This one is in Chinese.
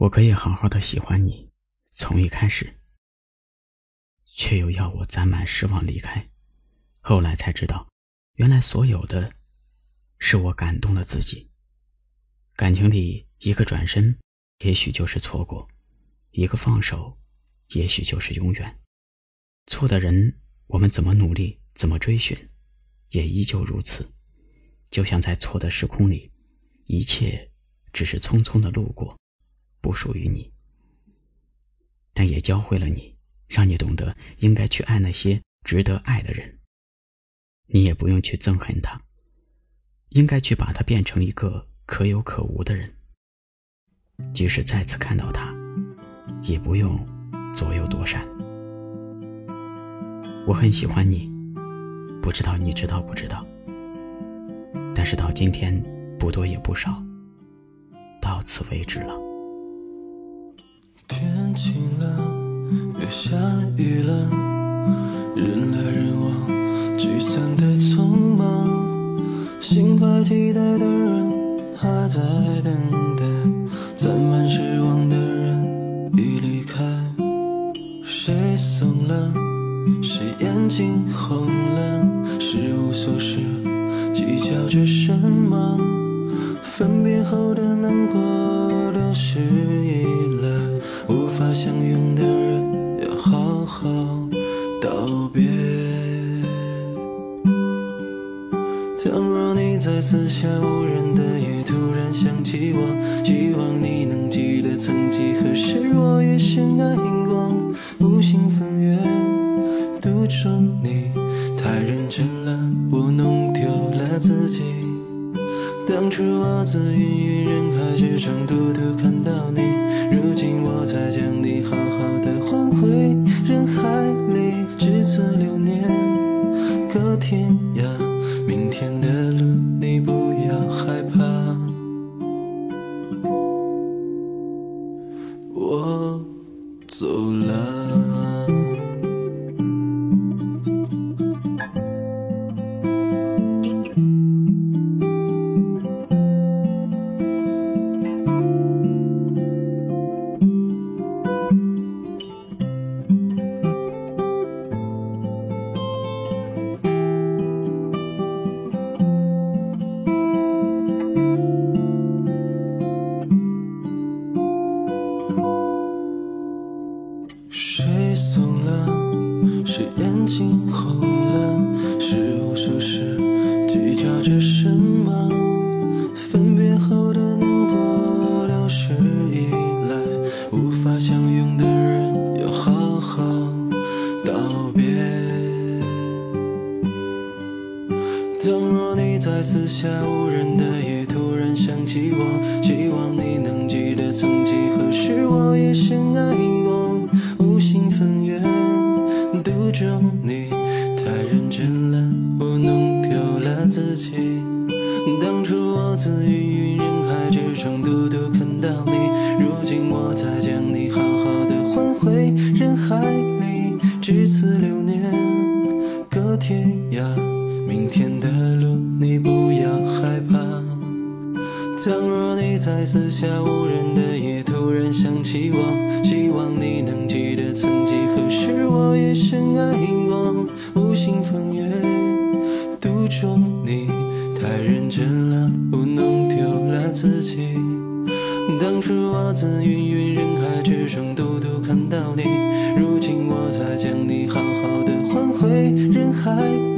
我可以好好的喜欢你，从一开始，却又要我攒满失望离开。后来才知道，原来所有的，是我感动了自己。感情里，一个转身，也许就是错过；一个放手，也许就是永远。错的人，我们怎么努力，怎么追寻，也依旧如此。就像在错的时空里，一切只是匆匆的路过。不属于你，但也教会了你，让你懂得应该去爱那些值得爱的人。你也不用去憎恨他，应该去把他变成一个可有可无的人。即使再次看到他，也不用左右躲闪。我很喜欢你，不知道你知道不知道。但是到今天，不多也不少，到此为止了。晴了，又下雨了，人来人往，聚散的匆忙，心怀期待的人还在等待，攒满失望的人已离开。谁怂了？谁眼睛红了？是无所事，计较着什么？分别后的难过，流逝相拥的人，要好好道别。倘若你在四下无人的夜突然想起我，希望你能记得曾几何时我也深爱过。无心风月，独钟你，太认真了，我弄丢了自己。当初我自芸芸人海之中，独独看到你。天涯。明天的路，你不要害怕。我走了。叫着什么？分别后的难过，流逝以来，无法相拥的人，要好好道别。倘若你再次下无人的。今我才将你好好的还回人海里，至此流年，隔天涯，明天的路。你不要害怕。倘若你在四下无人的夜突然想起我，希望你能记得曾几何时我也深爱过。无心风月，独钟你，太认真了，我弄丢了自己。当初我自芸芸人海之中独独看到你，如今我才将你好好的还回人海。